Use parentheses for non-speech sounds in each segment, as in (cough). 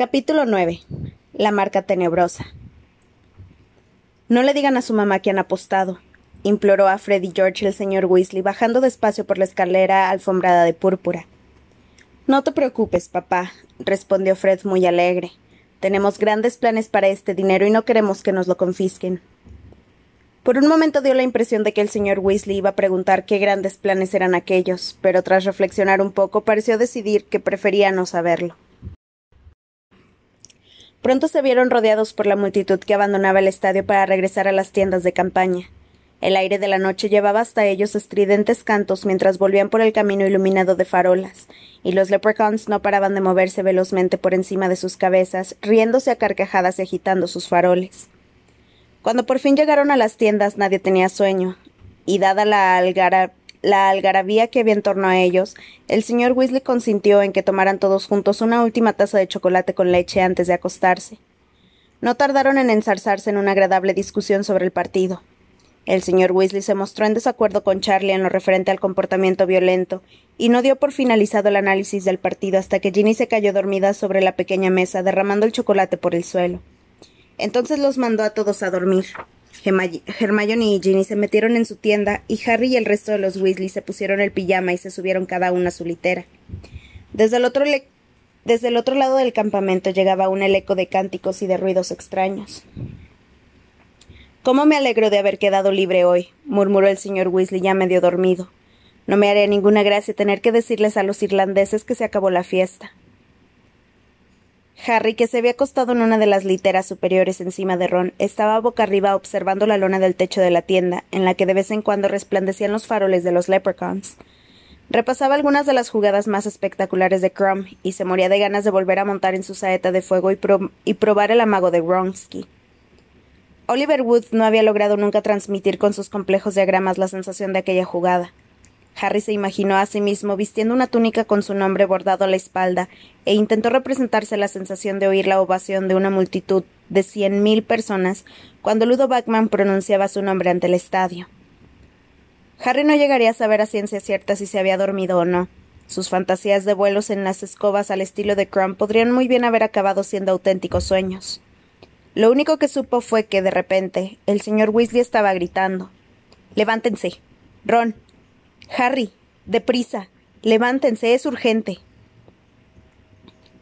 Capítulo 9. La marca tenebrosa. No le digan a su mamá que han apostado, imploró a Fred y George el señor Weasley, bajando despacio por la escalera alfombrada de púrpura. No te preocupes, papá, respondió Fred muy alegre. Tenemos grandes planes para este dinero y no queremos que nos lo confisquen. Por un momento dio la impresión de que el señor Weasley iba a preguntar qué grandes planes eran aquellos, pero tras reflexionar un poco pareció decidir que prefería no saberlo. Pronto se vieron rodeados por la multitud que abandonaba el estadio para regresar a las tiendas de campaña. El aire de la noche llevaba hasta ellos estridentes cantos mientras volvían por el camino iluminado de farolas, y los leprechauns no paraban de moverse velozmente por encima de sus cabezas, riéndose a carcajadas y agitando sus faroles. Cuando por fin llegaron a las tiendas nadie tenía sueño, y dada la, algarabía que había en torno a ellos, el señor Weasley consintió en que tomaran todos juntos una última taza de chocolate con leche antes de acostarse. No tardaron en ensarzarse en una agradable discusión sobre el partido. El señor Weasley se mostró en desacuerdo con Charlie en lo referente al comportamiento violento, y no dio por finalizado el análisis del partido hasta que Ginny se cayó dormida sobre la pequeña mesa, derramando el chocolate por el suelo. Entonces los mandó a todos a dormir. Hermione y Ginny se metieron en su tienda y Harry y el resto de los Weasley se pusieron el pijama y se subieron cada uno a su litera. Desde el otro, desde el otro lado del campamento llegaba un eco de cánticos y de ruidos extraños. ¿Cómo me alegro de haber quedado libre hoy? murmuró el señor Weasley ya medio dormido. No me haría ninguna gracia tener que decirles a los irlandeses que se acabó la fiesta. Harry, que se había acostado en una de las literas superiores encima de Ron, estaba boca arriba observando la lona del techo de la tienda, en la que de vez en cuando resplandecían los faroles de los leprechauns. Repasaba algunas de las jugadas más espectaculares de Crumb y se moría de ganas de volver a montar en su saeta de fuego y, probar el amago de Wronski. Oliver Wood no había logrado nunca transmitir con sus complejos diagramas la sensación de aquella jugada. Harry se imaginó a sí mismo vistiendo una túnica con su nombre bordado a la espalda e intentó representarse la sensación de oír la ovación de una multitud de cien mil personas cuando Ludo Backman pronunciaba su nombre ante el estadio. Harry no llegaría a saber a ciencia cierta si se había dormido o no. Sus fantasías de vuelos en las escobas al estilo de Crumb podrían muy bien haber acabado siendo auténticos sueños. Lo único que supo fue que, de repente, el señor Weasley estaba gritando Levántense. Ron, Harry, deprisa. Levántense, es urgente.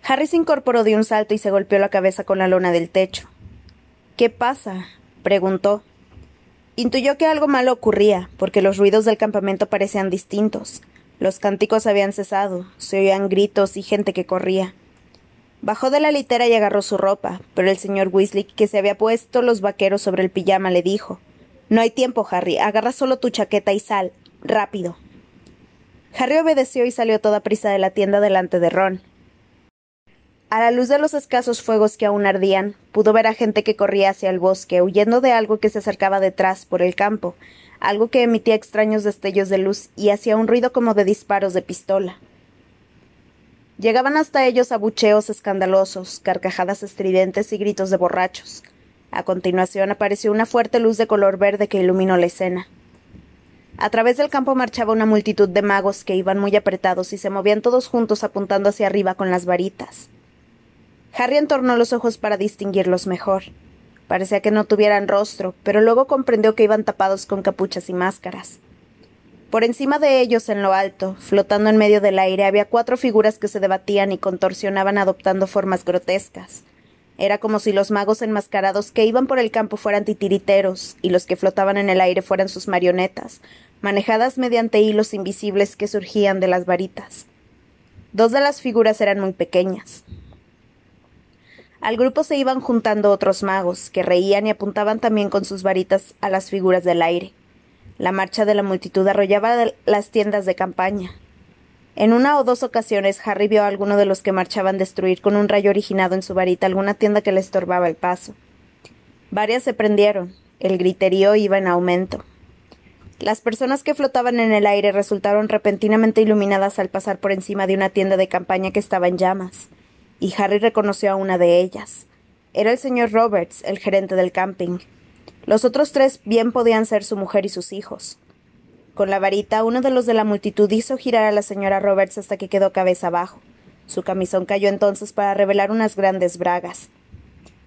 Harry se incorporó de un salto y se golpeó la cabeza con la lona del techo. ¿Qué pasa? preguntó. Intuyó que algo malo ocurría, porque los ruidos del campamento parecían distintos. Los cánticos habían cesado, se oían gritos y gente que corría. Bajó de la litera y agarró su ropa, pero el señor Weasley, que se había puesto los vaqueros sobre el pijama, le dijo No hay tiempo, Harry, agarra solo tu chaqueta y sal. Rápido. Harry obedeció y salió toda prisa de la tienda delante de Ron. A la luz de los escasos fuegos que aún ardían, pudo ver a gente que corría hacia el bosque, huyendo de algo que se acercaba detrás por el campo, algo que emitía extraños destellos de luz y hacía un ruido como de disparos de pistola. Llegaban hasta ellos abucheos escandalosos, carcajadas estridentes y gritos de borrachos. A continuación apareció una fuerte luz de color verde que iluminó la escena. A través del campo marchaba una multitud de magos que iban muy apretados y se movían todos juntos apuntando hacia arriba con las varitas. Harry entornó los ojos para distinguirlos mejor. Parecía que no tuvieran rostro, pero luego comprendió que iban tapados con capuchas y máscaras. Por encima de ellos, en lo alto, flotando en medio del aire, había cuatro figuras que se debatían y contorsionaban adoptando formas grotescas. Era como si los magos enmascarados que iban por el campo fueran titiriteros y los que flotaban en el aire fueran sus marionetas, manejadas mediante hilos invisibles que surgían de las varitas. Dos de las figuras eran muy pequeñas. Al grupo se iban juntando otros magos, que reían y apuntaban también con sus varitas a las figuras del aire. La marcha de la multitud arrollaba las tiendas de campaña. En una o dos ocasiones Harry vio a alguno de los que marchaban destruir con un rayo originado en su varita alguna tienda que le estorbaba el paso. Varias se prendieron. El griterío iba en aumento. Las personas que flotaban en el aire resultaron repentinamente iluminadas al pasar por encima de una tienda de campaña que estaba en llamas, y Harry reconoció a una de ellas. Era el señor Roberts, el gerente del camping. Los otros tres bien podían ser su mujer y sus hijos. Con la varita, uno de los de la multitud hizo girar a la señora Roberts hasta que quedó cabeza abajo. Su camisón cayó entonces para revelar unas grandes bragas.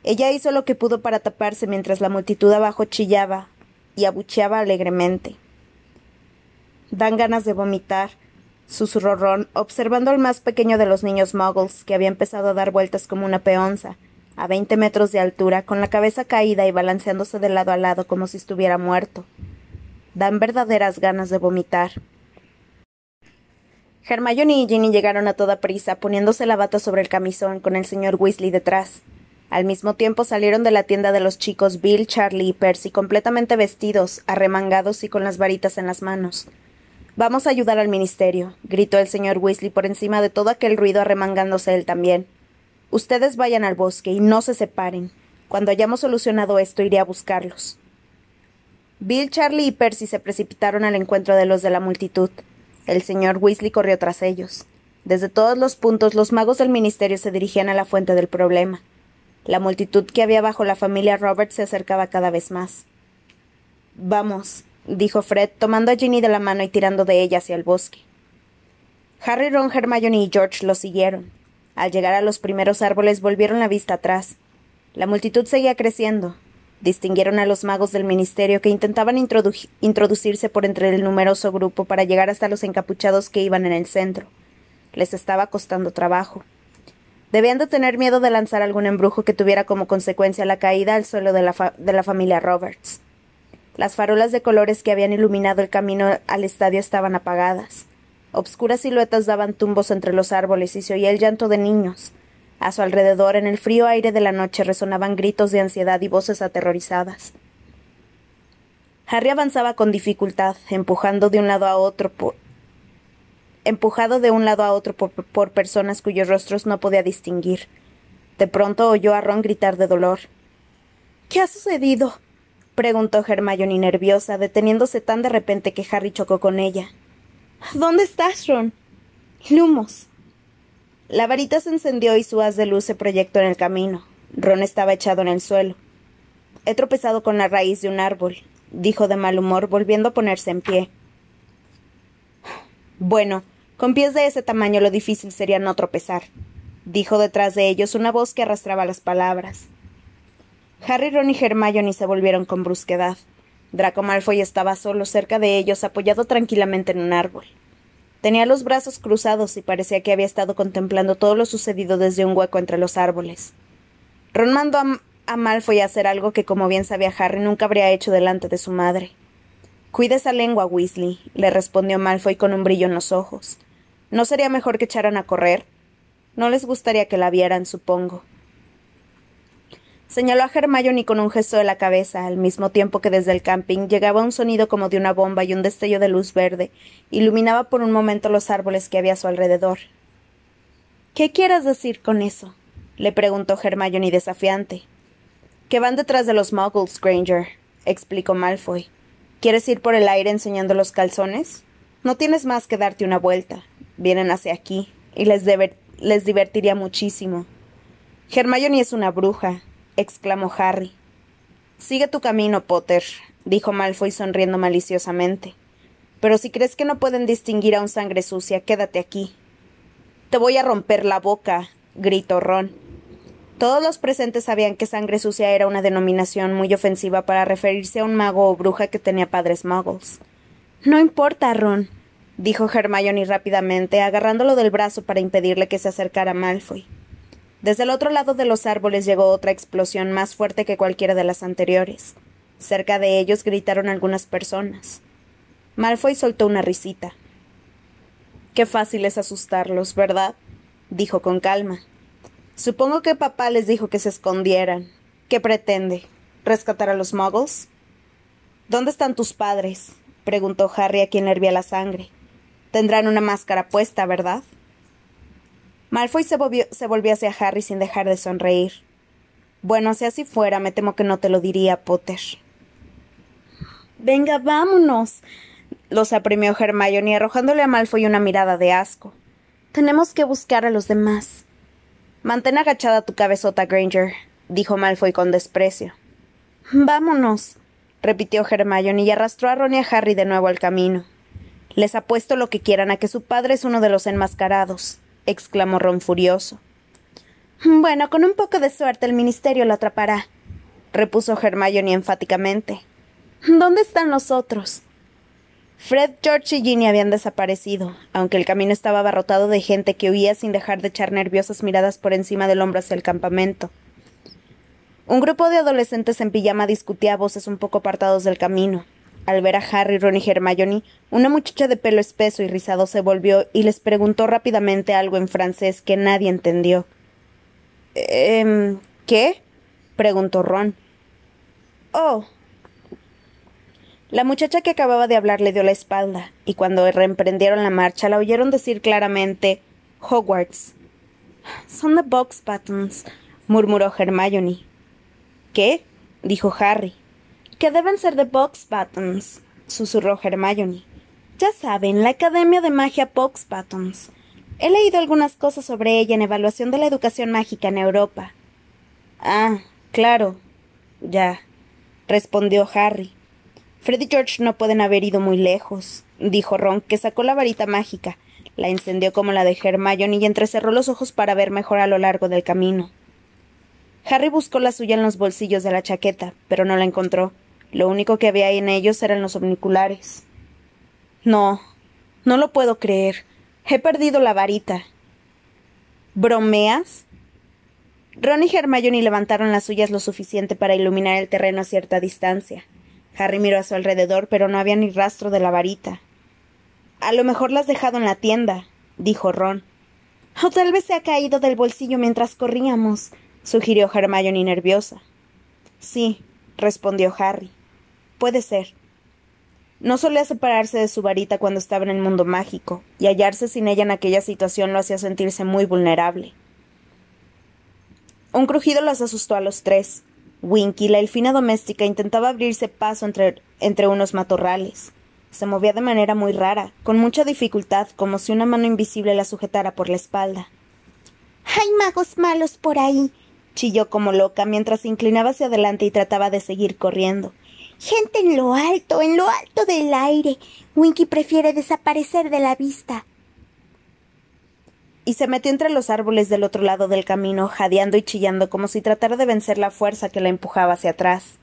Ella hizo lo que pudo para taparse mientras la multitud abajo chillaba y abucheaba alegremente. Dan ganas de vomitar, susurró Ron, observando al más pequeño de los niños muggles, que había empezado a dar vueltas como una peonza, a veinte metros de altura, con la cabeza caída y balanceándose de lado a lado como si estuviera muerto. Dan verdaderas ganas de vomitar. Hermione y Ginny llegaron a toda prisa, poniéndose la bata sobre el camisón, con el señor Weasley detrás. Al mismo tiempo salieron de la tienda de los chicos Bill, Charlie y Percy completamente vestidos, arremangados y con las varitas en las manos. Vamos a ayudar al ministerio, gritó el señor Weasley por encima de todo aquel ruido arremangándose él también. Ustedes vayan al bosque y no se separen. Cuando hayamos solucionado esto iré a buscarlos. Bill, Charlie y Percy se precipitaron al encuentro de los de la multitud. El señor Weasley corrió tras ellos. Desde todos los puntos los magos del ministerio se dirigían a la fuente del problema. La multitud que había bajo la familia Roberts se acercaba cada vez más. Vamos, dijo Fred, tomando a Ginny de la mano y tirando de ella hacia el bosque. Harry, Ron, Hermione y George lo siguieron. Al llegar a los primeros árboles volvieron la vista atrás. La multitud seguía creciendo. Distinguieron a los magos del ministerio que intentaban introducirse por entre el numeroso grupo para llegar hasta los encapuchados que iban en el centro. Les estaba costando trabajo. Debían de tener miedo de lanzar algún embrujo que tuviera como consecuencia la caída al suelo de la, de la familia Roberts. Las farolas de colores que habían iluminado el camino al estadio estaban apagadas. Obscuras siluetas daban tumbos entre los árboles y se oía el llanto de niños. A su alrededor, en el frío aire de la noche, resonaban gritos de ansiedad y voces aterrorizadas. Harry avanzaba con dificultad, empujando de un lado a otro por, empujado de un lado a otro por, personas cuyos rostros no podía distinguir. De pronto oyó a Ron gritar de dolor. ¿Qué ha sucedido? Preguntó Hermione nerviosa, deteniéndose tan de repente que Harry chocó con ella. ¿Dónde estás, Ron? Lumos. La varita se encendió y su haz de luz se proyectó en el camino. Ron estaba echado en el suelo. He tropezado con la raíz de un árbol, dijo de mal humor, volviendo a ponerse en pie. Bueno, con pies de ese tamaño lo difícil sería no tropezar, dijo detrás de ellos una voz que arrastraba las palabras. Harry, Ron y Hermione se volvieron con brusquedad. Draco Malfoy estaba solo cerca de ellos, apoyado tranquilamente en un árbol. Tenía los brazos cruzados y parecía que había estado contemplando todo lo sucedido desde un hueco entre los árboles. Ron mandó a, Malfoy a hacer algo que, como bien sabía Harry, nunca habría hecho delante de su madre. Cuide esa lengua, Weasley, le respondió Malfoy con un brillo en los ojos. ¿No sería mejor que echaran a correr? No les gustaría que la vieran, supongo. Señaló a Hermione con un gesto de la cabeza, al mismo tiempo que desde el camping llegaba un sonido como de una bomba y un destello de luz verde iluminaba por un momento los árboles que había a su alrededor. ¿Qué quieras decir con eso? le preguntó Hermione desafiante. Que van detrás de los Muggles, Granger, explicó Malfoy. ¿Quieres ir por el aire enseñando los calzones? No tienes más que darte una vuelta. Vienen hacia aquí, y les, les divertiría muchísimo. Hermione es una bruja, exclamó Harry. Sigue tu camino, Potter, dijo Malfoy sonriendo maliciosamente. Pero si crees que no pueden distinguir a un sangre sucia, quédate aquí. Te voy a romper la boca, gritó Ron. Todos los presentes sabían que sangre sucia era una denominación muy ofensiva para referirse a un mago o bruja que tenía padres muggles. No importa, Ron, dijo Hermione rápidamente, agarrándolo del brazo para impedirle que se acercara a Malfoy. Desde el otro lado de los árboles llegó otra explosión más fuerte que cualquiera de las anteriores. Cerca de ellos gritaron algunas personas. Malfoy soltó una risita. Qué fácil es asustarlos, ¿verdad? dijo con calma. Supongo que papá les dijo que se escondieran. ¿Qué pretende? ¿Rescatar a los muggles? ¿Dónde están tus padres? preguntó Harry a quien le hervía la sangre. Tendrán una máscara puesta, ¿verdad? Malfoy se volvió, hacia Harry sin dejar de sonreír. Bueno, si así fuera, me temo que no te lo diría, Potter. Venga, vámonos. los apremió Hermione, arrojándole a Malfoy una mirada de asco. Tenemos que buscar a los demás. Mantén agachada tu cabezota, Granger, dijo Malfoy con desprecio. Vámonos, repitió Hermione y arrastró a Ron y a Harry de nuevo al camino. Les apuesto lo que quieran a que su padre es uno de los enmascarados, exclamó Ron furioso. Bueno, con un poco de suerte el ministerio lo atrapará, repuso Hermione enfáticamente. ¿Dónde están los otros? Fred, George y Ginny habían desaparecido, aunque el camino estaba abarrotado de gente que huía sin dejar de echar nerviosas miradas por encima del hombro hacia el campamento. Un grupo de adolescentes en pijama discutía a voces un poco apartados del camino. Al ver a Harry, Ron y Hermione, una muchacha de pelo espeso y rizado se volvió y les preguntó rápidamente algo en francés que nadie entendió. Eh, ¿Qué? preguntó Ron. Oh. La muchacha que acababa de hablar le dio la espalda, y cuando reemprendieron la marcha la oyeron decir claramente Hogwarts. Son de Box Buttons, murmuró Hermione. ¿Qué? dijo Harry. Que deben ser de Box Buttons, susurró Hermione. Ya saben, la Academia de Magia Box Buttons. He leído algunas cosas sobre ella en evaluación de la educación mágica en Europa. Ah, claro. Ya, respondió Harry. Fred y George no pueden haber ido muy lejos, dijo Ron, que sacó la varita mágica, la encendió como la de Hermione y entrecerró los ojos para ver mejor a lo largo del camino. Harry buscó la suya en los bolsillos de la chaqueta, pero no la encontró. Lo único que había en ellos eran los omniculares. No, no lo puedo creer. He perdido la varita. ¿Bromeas? Ron y Hermione levantaron las suyas lo suficiente para iluminar el terreno a cierta distancia. Harry miró a su alrededor, pero no había ni rastro de la varita. A lo mejor la has dejado en la tienda, dijo Ron. O tal vez se ha caído del bolsillo mientras corríamos, sugirió Hermione nerviosa. Sí, respondió Harry. Puede ser. No solía separarse de su varita cuando estaba en el mundo mágico, y hallarse sin ella en aquella situación lo hacía sentirse muy vulnerable. Un crujido los asustó a los tres. Winky, la elfina doméstica, intentaba abrirse paso entre, entre unos matorrales. Se movía de manera muy rara, con mucha dificultad, como si una mano invisible la sujetara por la espalda. Hay magos malos por ahí, chilló como loca mientras se inclinaba hacia adelante y trataba de seguir corriendo. Gente en lo alto, en lo alto del aire. Winky prefiere desaparecer de la vista. Y se metió entre los árboles del otro lado del camino, jadeando y chillando como si tratara de vencer la fuerza que la empujaba hacia atrás.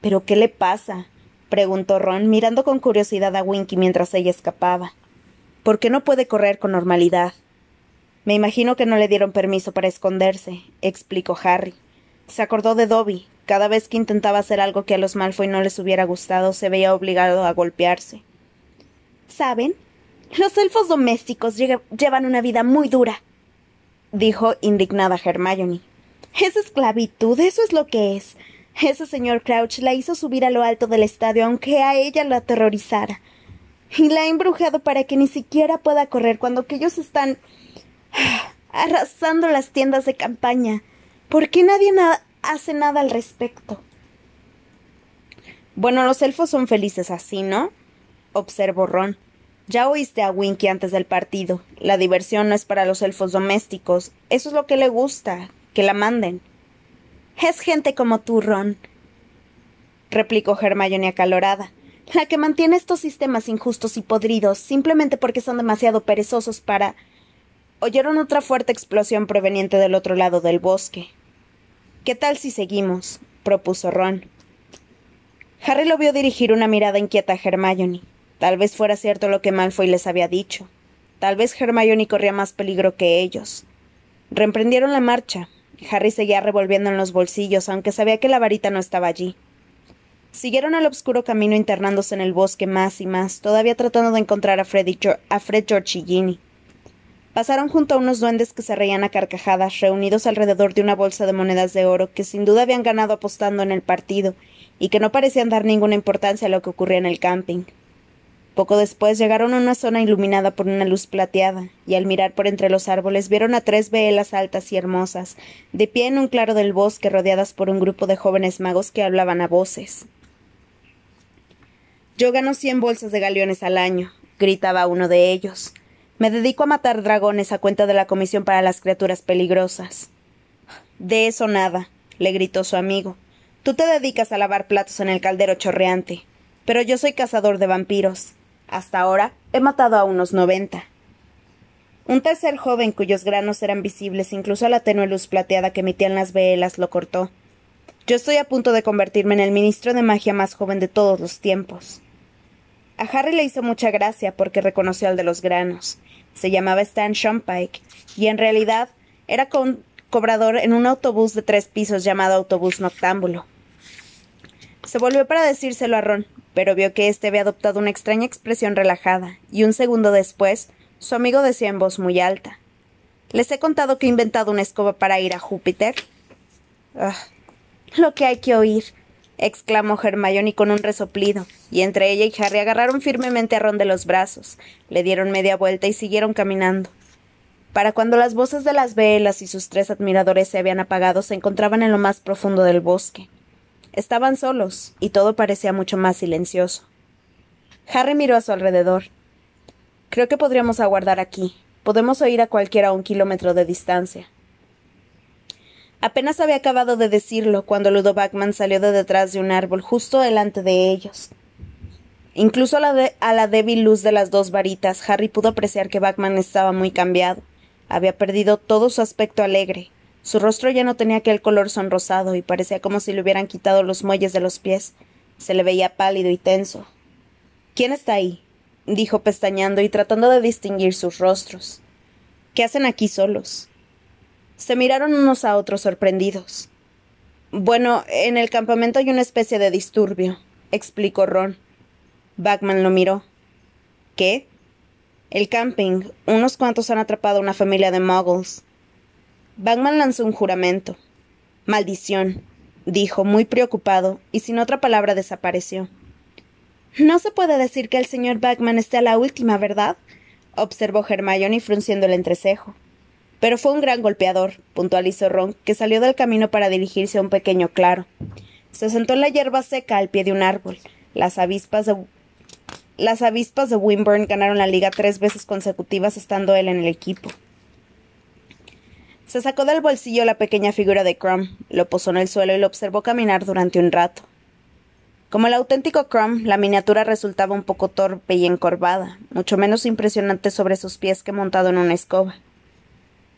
¿Pero qué le pasa? preguntó Ron, mirando con curiosidad a Winky mientras ella escapaba. ¿Por qué no puede correr con normalidad? Me imagino que no le dieron permiso para esconderse, explicó Harry. Se acordó de Dobby. Cada vez que intentaba hacer algo que a los Malfoy no les hubiera gustado, se veía obligado a golpearse. ¿Saben? Los elfos domésticos llevan una vida muy dura, dijo indignada Hermione. Es esclavitud, eso es lo que es. Ese señor Crouch la hizo subir a lo alto del estadio, aunque a ella la aterrorizara. Y la ha embrujado para que ni siquiera pueda correr cuando aquellos están (sighs) arrasando las tiendas de campaña. ¿Por qué nadie hace nada al respecto? Bueno, los elfos son felices así, ¿no? observó Ron. Ya oíste a Winky antes del partido. La diversión no es para los elfos domésticos. Eso es lo que le gusta. Que la manden. Es gente como tú, Ron, replicó Hermione acalorada, la que mantiene estos sistemas injustos y podridos simplemente porque son demasiado perezosos para. Oyeron otra fuerte explosión proveniente del otro lado del bosque. ¿Qué tal si seguimos? propuso Ron. Harry lo vio dirigir una mirada inquieta a Hermione. Tal vez fuera cierto lo que Malfoy les había dicho. Tal vez Hermione corría más peligro que ellos. Reemprendieron la marcha. Harry seguía revolviendo en los bolsillos, aunque sabía que la varita no estaba allí. Siguieron el oscuro camino internándose en el bosque más y más, todavía tratando de encontrar a Fred, a Fred Ginny. Pasaron junto a unos duendes que se reían a carcajadas, reunidos alrededor de una bolsa de monedas de oro que sin duda habían ganado apostando en el partido, y que no parecían dar ninguna importancia a lo que ocurría en el camping. Poco después llegaron a una zona iluminada por una luz plateada, y al mirar por entre los árboles vieron a tres velas altas y hermosas, de pie en un claro del bosque rodeadas por un grupo de jóvenes magos que hablaban a voces. Yo gano cien bolsas de galeones al año, gritaba uno de ellos. Me dedico a matar dragones a cuenta de la Comisión para las Criaturas Peligrosas. De eso nada, le gritó su amigo. Tú te dedicas a lavar platos en el caldero chorreante, pero yo soy cazador de vampiros. Hasta ahora he matado a unos noventa. Un tercer joven, cuyos granos eran visibles incluso a la tenue luz plateada que emitían las velas, lo cortó. Yo estoy a punto de convertirme en el ministro de magia más joven de todos los tiempos. A Harry le hizo mucha gracia porque reconoció al de los granos. Se llamaba Stan Shumpike y en realidad era cobrador en un autobús de tres pisos llamado autobús noctámbulo. Se volvió para decírselo a Ron, pero vio que éste había adoptado una extraña expresión relajada, y un segundo después, su amigo decía en voz muy alta ¿Les he contado que he inventado una escoba para ir a Júpiter? Ah, lo que hay que oír, exclamó Hermione con un resoplido, y entre ella y Harry agarraron firmemente a Ron de los brazos, le dieron media vuelta y siguieron caminando. Para cuando las voces de las velas y sus tres admiradores se habían apagado, se encontraban en lo más profundo del bosque. Estaban solos, y todo parecía mucho más silencioso. Harry miró a su alrededor. Creo que podríamos aguardar aquí. Podemos oír a cualquiera a un kilómetro de distancia. Apenas había acabado de decirlo cuando Ludo Backman salió de detrás de un árbol justo delante de ellos. Incluso a la, débil luz de las dos varitas, Harry pudo apreciar que Backman estaba muy cambiado. Había perdido todo su aspecto alegre. Su rostro ya no tenía aquel color sonrosado y parecía como si le hubieran quitado los muelles de los pies. Se le veía pálido y tenso. ¿Quién está ahí? dijo pestañeando y tratando de distinguir sus rostros. ¿Qué hacen aquí solos? Se miraron unos a otros sorprendidos. Bueno, en el campamento hay una especie de disturbio, explicó Ron. Bagman lo miró. ¿Qué? El camping. Unos cuantos han atrapado a una familia de muggles. Bagman lanzó un juramento. Maldición, dijo, muy preocupado, y sin otra palabra desapareció. No se puede decir que el señor Bagman esté a la última, ¿verdad? observó Hermione frunciendo el entrecejo. Pero fue un gran golpeador, puntualizó Ron, que salió del camino para dirigirse a un pequeño claro. Se sentó en la hierba seca al pie de un árbol. Las avispas de las avispas de Wimburn ganaron la liga tres veces consecutivas estando él en el equipo. Se sacó del bolsillo la pequeña figura de Crumb, lo posó en el suelo y lo observó caminar durante un rato. Como el auténtico Crumb, la miniatura resultaba un poco torpe y encorvada, mucho menos impresionante sobre sus pies que montado en una escoba.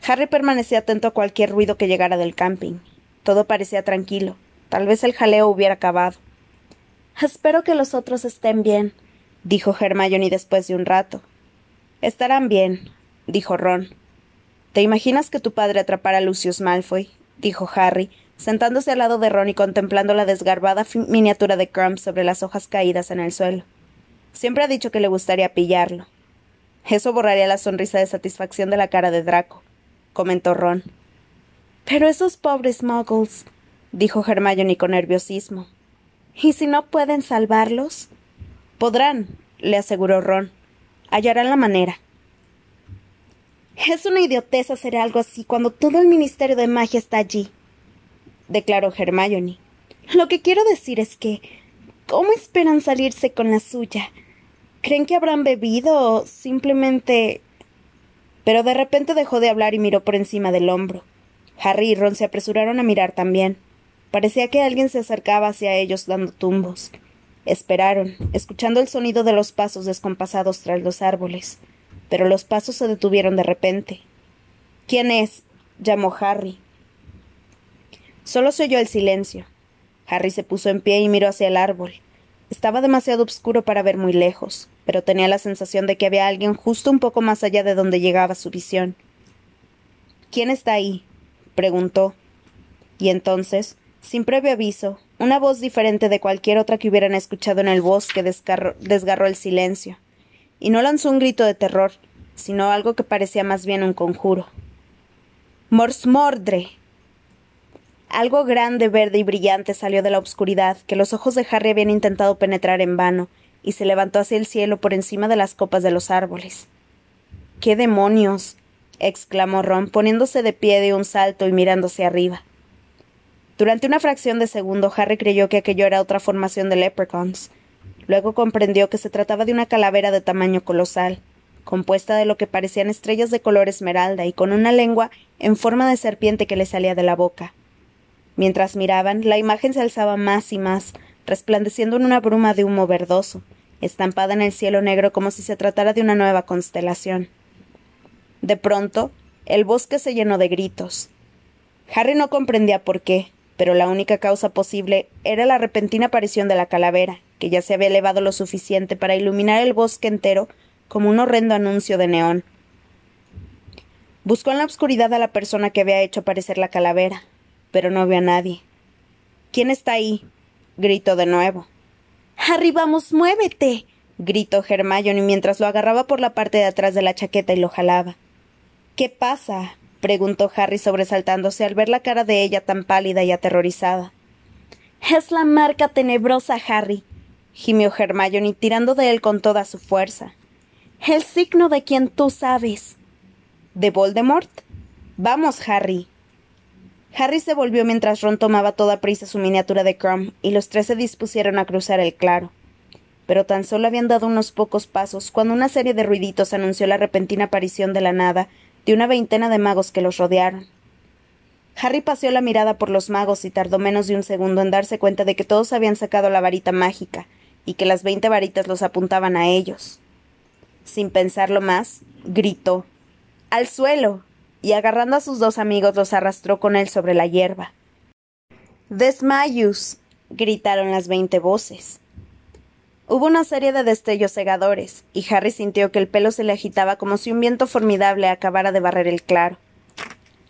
Harry permanecía atento a cualquier ruido que llegara del camping. Todo parecía tranquilo. Tal vez el jaleo hubiera acabado. Espero que los otros estén bien, dijo Hermione después de un rato. Estarán bien, dijo Ron. ¿Te imaginas que tu padre atrapara a Lucius Malfoy? dijo Harry, sentándose al lado de Ron y contemplando la desgarbada miniatura de Crumb sobre las hojas caídas en el suelo. Siempre ha dicho que le gustaría pillarlo. Eso borraría la sonrisa de satisfacción de la cara de Draco, comentó Ron. Pero esos pobres muggles, dijo Hermione con nerviosismo. ¿Y si no pueden salvarlos? Podrán, le aseguró Ron. Hallarán la manera. Es una idioteza hacer algo así cuando todo el Ministerio de Magia está allí, declaró Hermione. Lo que quiero decir es que. ¿Cómo esperan salirse con la suya? ¿Creen que habrán bebido o simplemente. Pero de repente dejó de hablar y miró por encima del hombro. Harry y Ron se apresuraron a mirar también. Parecía que alguien se acercaba hacia ellos dando tumbos. Esperaron, escuchando el sonido de los pasos descompasados tras los árboles. Pero los pasos se detuvieron de repente. ¿Quién es? llamó Harry. Solo se oyó el silencio. Harry se puso en pie y miró hacia el árbol. Estaba demasiado oscuro para ver muy lejos, pero tenía la sensación de que había alguien justo un poco más allá de donde llegaba su visión. ¿Quién está ahí? preguntó. Y entonces, sin previo aviso, una voz diferente de cualquier otra que hubieran escuchado en el bosque desgarró el silencio, y no lanzó un grito de terror, sino algo que parecía más bien un conjuro. Morsmordre. Algo grande, verde y brillante salió de la oscuridad, que los ojos de Harry habían intentado penetrar en vano, y se levantó hacia el cielo por encima de las copas de los árboles. ¡Qué demonios! exclamó Ron, poniéndose de pie de un salto y mirándose arriba. Durante una fracción de segundo, Harry creyó que aquello era otra formación de leprechauns. Luego comprendió que se trataba de una calavera de tamaño colosal, compuesta de lo que parecían estrellas de color esmeralda y con una lengua en forma de serpiente que le salía de la boca. Mientras miraban, la imagen se alzaba más y más, resplandeciendo en una bruma de humo verdoso, estampada en el cielo negro como si se tratara de una nueva constelación. De pronto, el bosque se llenó de gritos. Harry no comprendía por qué, pero la única causa posible era la repentina aparición de la calavera, que ya se había elevado lo suficiente para iluminar el bosque entero como un horrendo anuncio de neón. Buscó en la oscuridad a la persona que había hecho aparecer la calavera, pero no vio a nadie. ¿Quién está ahí? Gritó de nuevo. Harry, vamos, muévete. gritó Hermione mientras lo agarraba por la parte de atrás de la chaqueta y lo jalaba. ¿Qué pasa? preguntó Harry sobresaltándose al ver la cara de ella tan pálida y aterrorizada. Es la marca tenebrosa, Harry, gimió Hermione tirando de él con toda su fuerza. El signo de quien tú sabes. ¿De Voldemort? Vamos, Harry. Harry se volvió mientras Ron tomaba toda prisa su miniatura de Crumb y los tres se dispusieron a cruzar el claro. Pero tan solo habían dado unos pocos pasos cuando una serie de ruiditos anunció la repentina aparición de la nada de una veintena de magos que los rodearon. Harry paseó la mirada por los magos y tardó menos de un segundo en darse cuenta de que todos habían sacado la varita mágica y que las veinte varitas los apuntaban a ellos. Sin pensarlo más, gritó al suelo, y agarrando a sus dos amigos los arrastró con él sobre la hierba. Desmayus. gritaron las veinte voces. Hubo una serie de destellos cegadores, y Harry sintió que el pelo se le agitaba como si un viento formidable acabara de barrer el claro.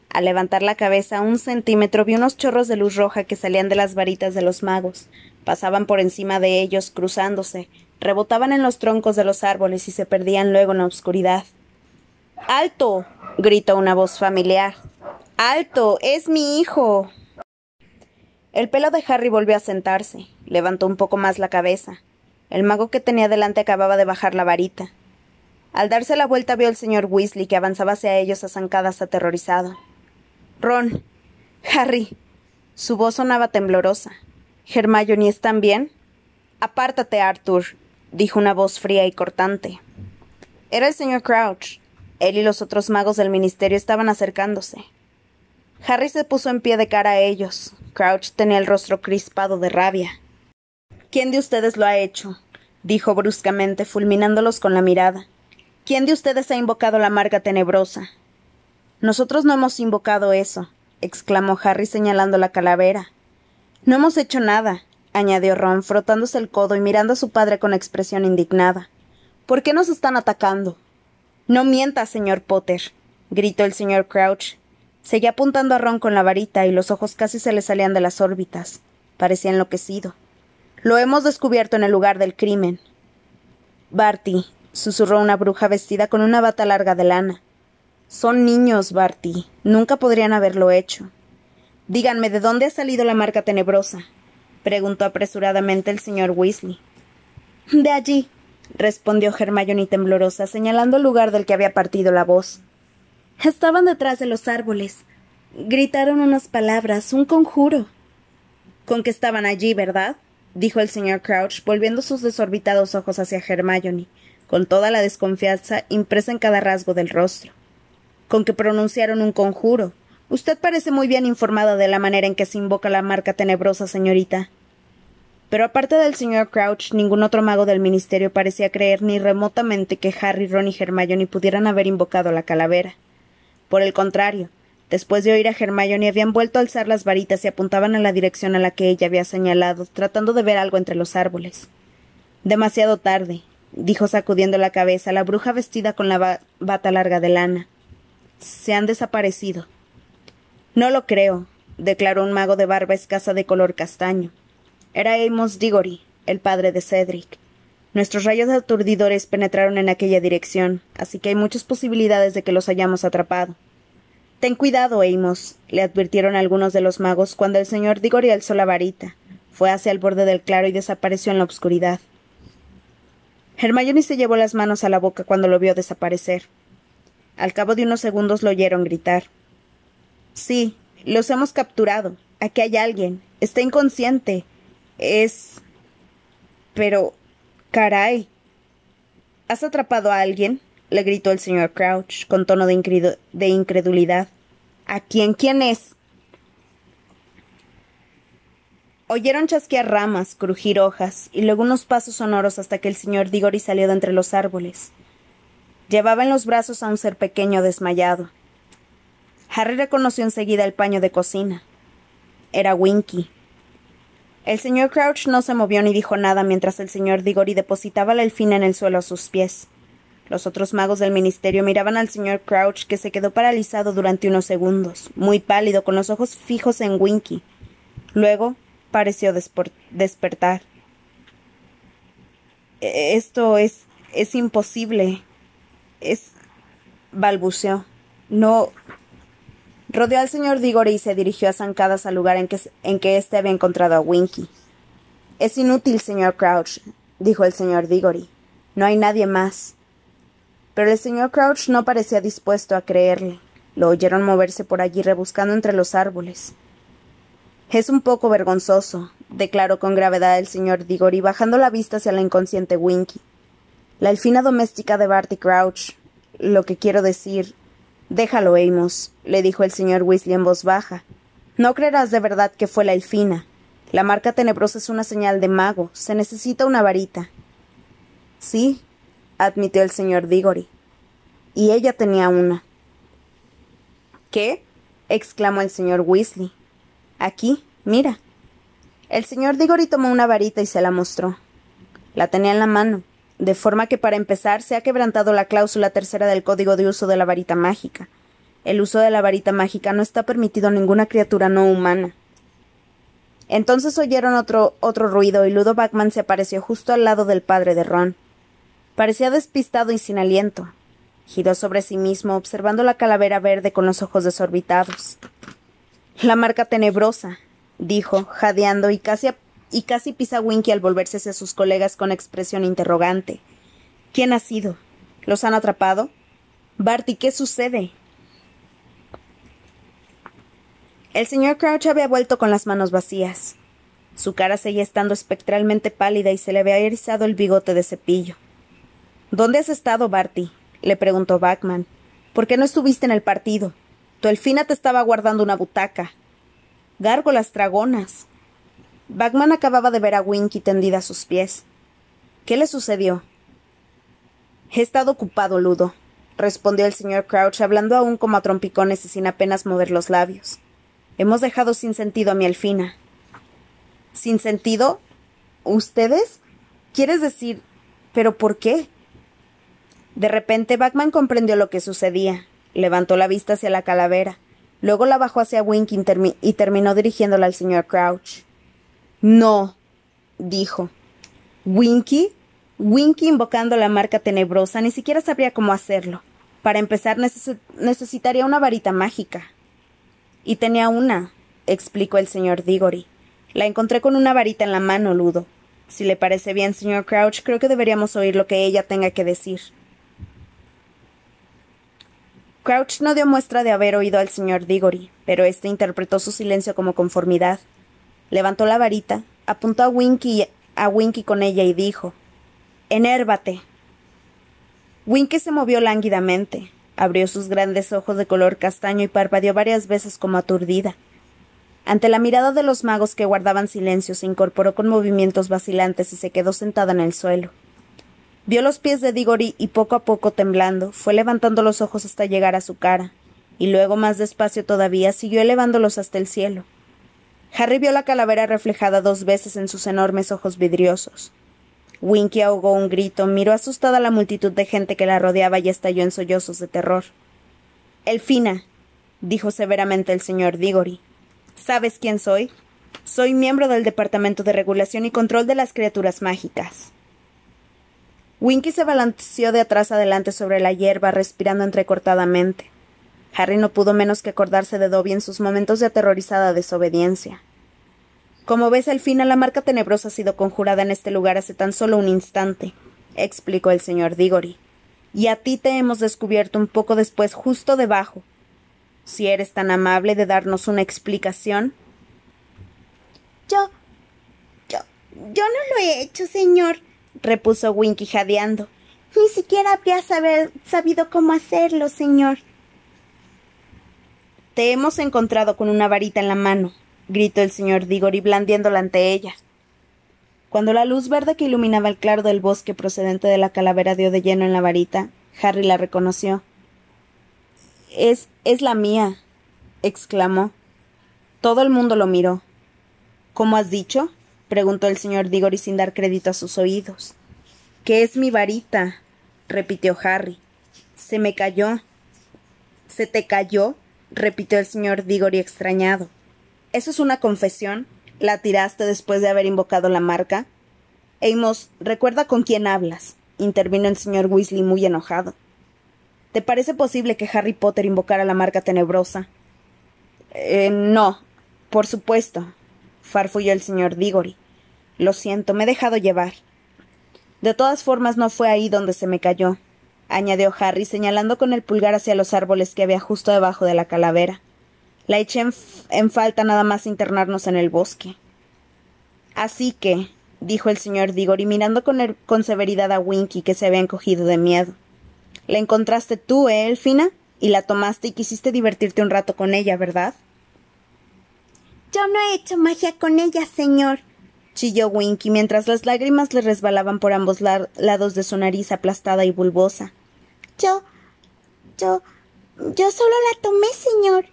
Al levantar la cabeza un centímetro vio unos chorros de luz roja que salían de las varitas de los magos, pasaban por encima de ellos, cruzándose, rebotaban en los troncos de los árboles y se perdían luego en la oscuridad. ¡Alto! Gritó una voz familiar. ¡Alto! ¡Es mi hijo! El pelo de Harry volvió a sentarse. Levantó un poco más la cabeza. El mago que tenía delante acababa de bajar la varita. Al darse la vuelta vio al señor Weasley que avanzaba hacia ellos a zancadas aterrorizado. Ron. Harry. Su voz sonaba temblorosa. ¿Hermione están bien? Apártate, Arthur, dijo una voz fría y cortante. Era el señor Crouch. Él y los otros magos del ministerio estaban acercándose. Harry se puso en pie de cara a ellos. Crouch tenía el rostro crispado de rabia. ¿Quién de ustedes lo ha hecho? dijo bruscamente, fulminándolos con la mirada. ¿Quién de ustedes ha invocado la marca tenebrosa? Nosotros no hemos invocado eso, exclamó Harry señalando la calavera. No hemos hecho nada, añadió Ron, frotándose el codo y mirando a su padre con expresión indignada. ¿Por qué nos están atacando? No mienta, señor Potter, gritó el señor Crouch. Seguía apuntando a Ron con la varita y los ojos casi se le salían de las órbitas. Parecía enloquecido. Lo hemos descubierto en el lugar del crimen. Barty, susurró una bruja vestida con una bata larga de lana. Son niños, Barty. Nunca podrían haberlo hecho. Díganme, ¿de dónde ha salido la marca tenebrosa? preguntó apresuradamente el señor Weasley. De allí, respondió Hermione temblorosa, señalando el lugar del que había partido la voz. Estaban detrás de los árboles. Gritaron unas palabras, un conjuro. Con que estaban allí, ¿verdad? dijo el señor Crouch, volviendo sus desorbitados ojos hacia Hermione, con toda la desconfianza impresa en cada rasgo del rostro. Con que pronunciaron un conjuro. Usted parece muy bien informada de la manera en que se invoca la marca tenebrosa, señorita. Pero aparte del señor Crouch, ningún otro mago del ministerio parecía creer ni remotamente que Harry, Ron y Hermione pudieran haber invocado la calavera. Por el contrario, después de oír a Hermione habían vuelto a alzar las varitas y apuntaban a la dirección a la que ella había señalado, tratando de ver algo entre los árboles. Demasiado tarde, dijo sacudiendo la cabeza la bruja vestida con la bata larga de lana. Se han desaparecido. No lo creo, declaró un mago de barba escasa de color castaño. Era Amos Diggory, el padre de Cedric. Nuestros rayos aturdidores penetraron en aquella dirección, así que hay muchas posibilidades de que los hayamos atrapado. Ten cuidado, Amos, le advirtieron algunos de los magos cuando el señor Diggory alzó la varita. Fue hacia el borde del claro y desapareció en la oscuridad. Hermione se llevó las manos a la boca cuando lo vio desaparecer. Al cabo de unos segundos lo oyeron gritar. Sí, los hemos capturado. Aquí hay alguien. Está inconsciente. Es. Pero. caray. ¿Has atrapado a alguien? le gritó el señor Crouch, con tono de, incredulidad. ¿A quién? ¿Quién es? Oyeron chasquear ramas, crujir hojas, y luego unos pasos sonoros hasta que el señor Diggory salió de entre los árboles. Llevaba en los brazos a un ser pequeño desmayado. Harry reconoció enseguida el paño de cocina. Era Winky. El señor Crouch no se movió ni dijo nada mientras el señor Diggory depositaba la elfina en el suelo a sus pies. Los otros magos del ministerio miraban al señor Crouch, que se quedó paralizado durante unos segundos, muy pálido, con los ojos fijos en Winky. Luego pareció despertar. E-, esto es. es imposible. Es. balbuceó. No. Rodeó al señor Diggory y se dirigió a zancadas al lugar en que, en que éste había encontrado a Winky. Es inútil, señor Crouch, dijo el señor Diggory. No hay nadie más. Pero el señor Crouch no parecía dispuesto a creerle. Lo oyeron moverse por allí rebuscando entre los árboles. Es un poco vergonzoso, declaró con gravedad el señor Diggory, bajando la vista hacia la inconsciente Winky. La elfina doméstica de Barty Crouch. Lo que quiero decir. Déjalo, Amos, le dijo el señor Weasley en voz baja. No creerás de verdad que fue la elfina. La marca tenebrosa es una señal de mago. Se necesita una varita. Sí, admitió el señor Diggory. Y ella tenía una. ¿Qué? exclamó el señor Weasley. Aquí, mira. El señor Diggory tomó una varita y se la mostró. La tenía en la mano, de forma que para empezar se ha quebrantado la cláusula tercera del código de uso de la varita mágica. El uso de la varita mágica no está permitido a ninguna criatura no humana. Entonces oyeron otro, otro ruido y Ludo Backman se apareció justo al lado del padre de Ron. Parecía despistado y sin aliento. Giró sobre sí mismo, observando la calavera verde con los ojos desorbitados. La marca tenebrosa, dijo, jadeando y casi, y casi pisa Winky al volverse hacia sus colegas con expresión interrogante. ¿Quién ha sido? ¿Los han atrapado? Barty, ¿qué sucede? El señor Crouch había vuelto con las manos vacías. Su cara seguía estando espectralmente pálida y se le había erizado el bigote de cepillo. ¿Dónde has estado, Barty? le preguntó Backman. ¿Por qué no estuviste en el partido? Tu elfina te estaba guardando una butaca. Gárgolas dragonas. Backman acababa de ver a Winky tendida a sus pies. ¿Qué le sucedió? He estado ocupado, Ludo, respondió el señor Crouch, hablando aún como a trompicones y sin apenas mover los labios. Hemos dejado sin sentido a mi elfina. ¿Sin sentido? ¿Ustedes? ¿Quieres decir? ¿Pero por qué? De repente Backman comprendió lo que sucedía. Levantó la vista hacia la calavera. Luego la bajó hacia Winky y terminó dirigiéndola al señor Crouch. No, dijo. ¿Winky? Winky invocando la marca tenebrosa ni siquiera sabría cómo hacerlo. Para empezar necesitaría una varita mágica. Y tenía una, explicó el señor Diggory. La encontré con una varita en la mano, Ludo. Si le parece bien, señor Crouch, creo que deberíamos oír lo que ella tenga que decir. Crouch no dio muestra de haber oído al señor Diggory, pero éste interpretó su silencio como conformidad. Levantó la varita, apuntó a Winky, a Winky con ella y dijo: Enérvate. Winky se movió lánguidamente, abrió sus grandes ojos de color castaño y parpadeó varias veces como aturdida. Ante la mirada de los magos que guardaban silencio, se incorporó con movimientos vacilantes y se quedó sentada en el suelo. Vio los pies de Diggory y poco a poco temblando, fue levantando los ojos hasta llegar a su cara, y luego más despacio todavía siguió elevándolos hasta el cielo. Harry vio la calavera reflejada dos veces en sus enormes ojos vidriosos. Winky ahogó un grito, miró asustada a la multitud de gente que la rodeaba y estalló en sollozos de terror. Elfina, dijo severamente el señor Diggory. ¿Sabes quién soy? Soy miembro del Departamento de Regulación y Control de las Criaturas Mágicas. Winky se balanceó de atrás adelante sobre la hierba, respirando entrecortadamente. Harry no pudo menos que acordarse de Dobby en sus momentos de aterrorizada desobediencia. Como ves, al final la marca tenebrosa ha sido conjurada en este lugar hace tan solo un instante, explicó el señor Diggory. Y a ti te hemos descubierto un poco después, justo debajo. Si eres tan amable de darnos una explicación. Yo. Yo. Yo no lo he hecho, señor, repuso Winky jadeando. Ni siquiera habría saber, sabido cómo hacerlo, señor. Te hemos encontrado con una varita en la mano, gritó el señor Diggory blandiéndola ante ella. Cuando la luz verde que iluminaba el claro del bosque procedente de la calavera dio de lleno en la varita, Harry la reconoció. Es. es la mía, exclamó. Todo el mundo lo miró. ¿Cómo has dicho? preguntó el señor Diggory sin dar crédito a sus oídos. Que es mi varita, repitió Harry. Se me cayó. ¿Se te cayó? Repitió el señor Diggory extrañado. ¿Eso es una confesión? ¿La tiraste después de haber invocado la marca? Amos, recuerda con quién hablas, intervino el señor Weasley muy enojado. ¿Te parece posible que Harry Potter invocara la marca tenebrosa? Eh, no, por supuesto, farfulló el señor Diggory. Lo siento, me he dejado llevar. De todas formas, no fue ahí donde se me cayó, añadió Harry, señalando con el pulgar hacia los árboles que había justo debajo de la calavera. La eché en, falta nada más internarnos en el bosque. Así que, dijo el señor Diggory mirando con, con severidad a Winky, que se había encogido de miedo. La encontraste tú, ¿eh, Elfina? Y la tomaste y quisiste divertirte un rato con ella, ¿verdad? Yo no he hecho magia con ella, señor, chilló Winky mientras las lágrimas le resbalaban por ambos lados de su nariz aplastada y bulbosa. Yo. yo. yo solo la tomé, señor.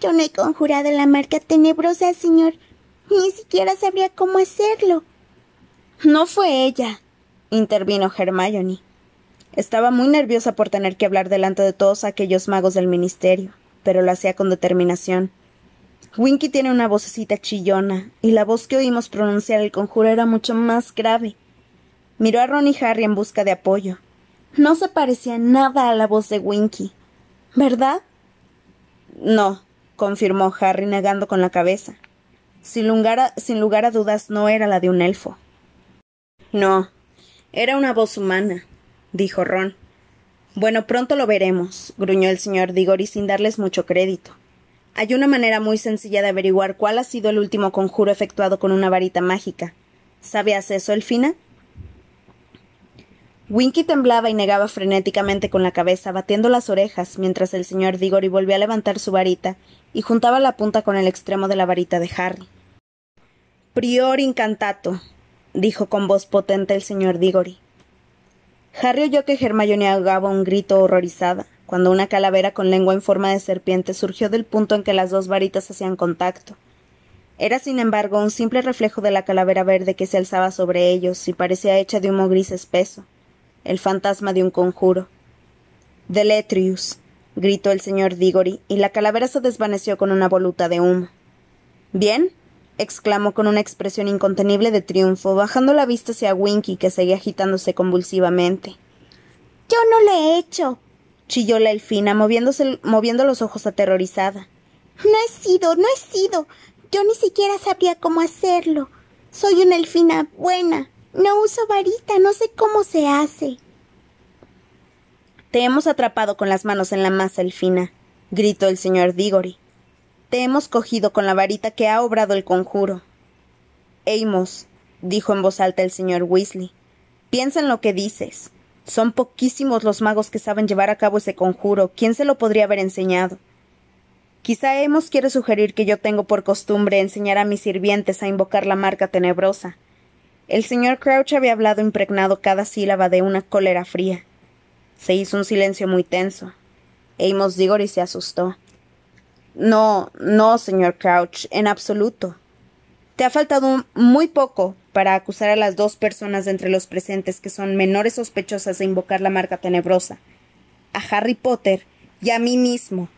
Yo no he conjurado la marca tenebrosa, señor. Ni siquiera sabría cómo hacerlo. No fue ella, intervino Hermione. Estaba muy nerviosa por tener que hablar delante de todos aquellos magos del ministerio, pero lo hacía con determinación. Winky tiene una vocecita chillona, y la voz que oímos pronunciar el conjuro era mucho más grave. Miró a Ron y Harry en busca de apoyo. No se parecía nada a la voz de Winky. ¿Verdad? No, confirmó Harry negando con la cabeza. Sin lugar, a, sin lugar a dudas no era la de un elfo. No, era una voz humana, dijo Ron. Bueno, pronto lo veremos, gruñó el señor Diggory sin darles mucho crédito. Hay una manera muy sencilla de averiguar cuál ha sido el último conjuro efectuado con una varita mágica. ¿Sabías eso, Elfina? Winky temblaba y negaba frenéticamente con la cabeza, batiendo las orejas, mientras el señor Diggory volvía a levantar su varita y juntaba la punta con el extremo de la varita de Harry. Prior incantato, dijo con voz potente el señor Diggory. Harry oyó que Hermione ahogaba un grito horrorizada cuando una calavera con lengua en forma de serpiente surgió del punto en que las dos varitas hacían contacto. Era, sin embargo, un simple reflejo de la calavera verde que se alzaba sobre ellos y parecía hecha de humo gris espeso, el fantasma de un conjuro. Deletrius, gritó el señor Diggory, y la calavera se desvaneció con una voluta de humo. Bien, exclamó con una expresión incontenible de triunfo, bajando la vista hacia Winky, que seguía agitándose convulsivamente. Yo no lo he hecho, chilló la elfina, moviéndose, moviendo los ojos aterrorizada. No he sido, no he sido. Yo ni siquiera sabría cómo hacerlo. Soy una elfina buena. No uso varita, no sé cómo se hace. Te hemos atrapado con las manos en la masa, elfina, gritó el señor Diggory. Te hemos cogido con la varita que ha obrado el conjuro. Amos, dijo en voz alta el señor Weasley, piensa en lo que dices. Son poquísimos los magos que saben llevar a cabo ese conjuro. ¿Quién se lo podría haber enseñado? Quizá Amos quiere sugerir que yo tengo por costumbre enseñar a mis sirvientes a invocar la marca tenebrosa. El señor Crouch había hablado impregnado cada sílaba de una cólera fría. Se hizo un silencio muy tenso. Amos Diggory se asustó. No, no, señor Crouch, en absoluto. Te ha faltado muy poco para acusar a las dos personas de entre los presentes que son menores sospechosas de invocar la marca tenebrosa, a Harry Potter y a mí mismo.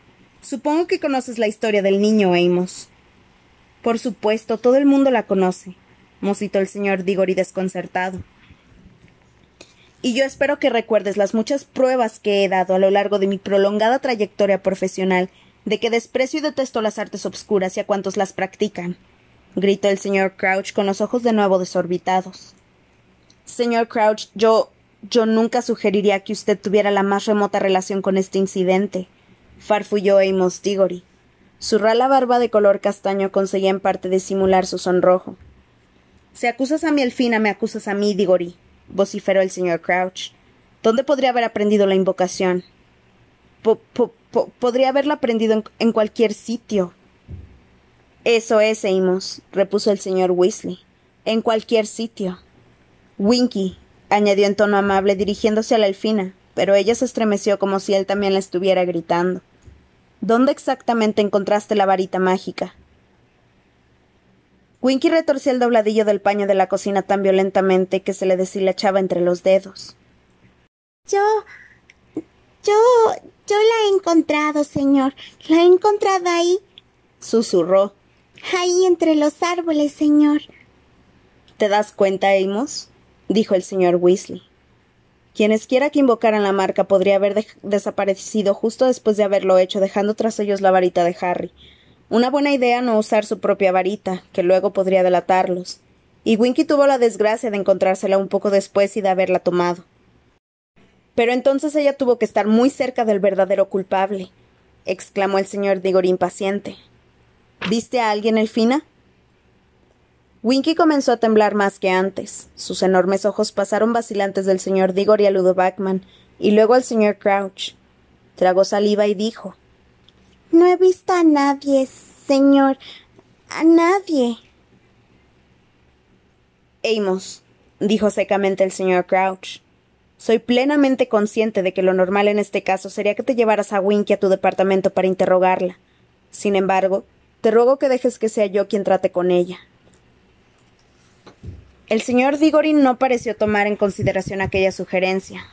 Supongo que conoces la historia del niño Amos. Por supuesto, todo el mundo la conoce, musitó el señor Diggory desconcertado. Y yo espero que recuerdes las muchas pruebas que he dado a lo largo de mi prolongada trayectoria profesional de que desprecio y detesto las artes obscuras y a cuantos las practican gritó el señor Crouch con los ojos de nuevo desorbitados. Señor Crouch, yo. yo nunca sugeriría que usted tuviera la más remota relación con este incidente, farfulló Amos Diggory. Su rala barba de color castaño conseguía en parte disimular su sonrojo. Si acusas a mi Elfina, me acusas a mí, Diggory, vociferó el señor Crouch. ¿Dónde podría haber aprendido la invocación? podría haberla aprendido en cualquier sitio, eso es, Amos, repuso el señor Weasley. En cualquier sitio. Winky, añadió en tono amable, dirigiéndose a la elfina, pero ella se estremeció como si él también la estuviera gritando. ¿Dónde exactamente encontraste la varita mágica? Winky retorció el dobladillo del paño de la cocina tan violentamente que se le deshilachaba entre los dedos. Yo. yo. yo la he encontrado, señor. La he encontrado ahí. susurró. Ahí entre los árboles, señor. ¿Te das cuenta, Amos? dijo el señor Weasley. Quienesquiera que invocaran la marca podría haber desaparecido justo después de haberlo hecho, dejando tras ellos la varita de Harry. Una buena idea no usar su propia varita, que luego podría delatarlos. Y Winky tuvo la desgracia de encontrársela un poco después y de haberla tomado. Pero entonces ella tuvo que estar muy cerca del verdadero culpable, exclamó el señor Digor impaciente. ¿Viste a alguien, Elfina? Winky comenzó a temblar más que antes. Sus enormes ojos pasaron vacilantes del señor Digor y a Ludo Backman, y luego al señor Crouch. Tragó saliva y dijo: No he visto a nadie, señor. A nadie. Amos, dijo secamente el señor Crouch. Soy plenamente consciente de que lo normal en este caso sería que te llevaras a Winky a tu departamento para interrogarla. Sin embargo, te ruego que dejes que sea yo quien trate con ella. El señor Diggory no pareció tomar en consideración aquella sugerencia,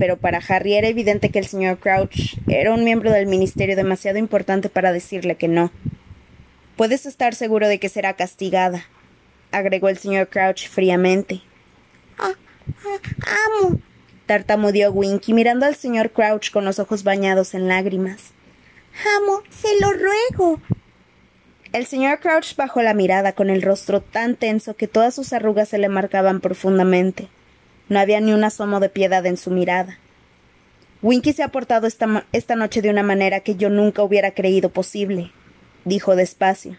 pero para Harry era evidente que el señor Crouch era un miembro del ministerio demasiado importante para decirle que no. Puedes estar seguro de que será castigada, agregó el señor Crouch fríamente. Ah, ah, amo, tartamudeó Winky mirando al señor Crouch con los ojos bañados en lágrimas. Amo, se lo ruego. El señor Crouch bajó la mirada con el rostro tan tenso que todas sus arrugas se le marcaban profundamente. No había ni un asomo de piedad en su mirada. Winky se ha portado esta, esta noche de una manera que yo nunca hubiera creído posible, dijo despacio.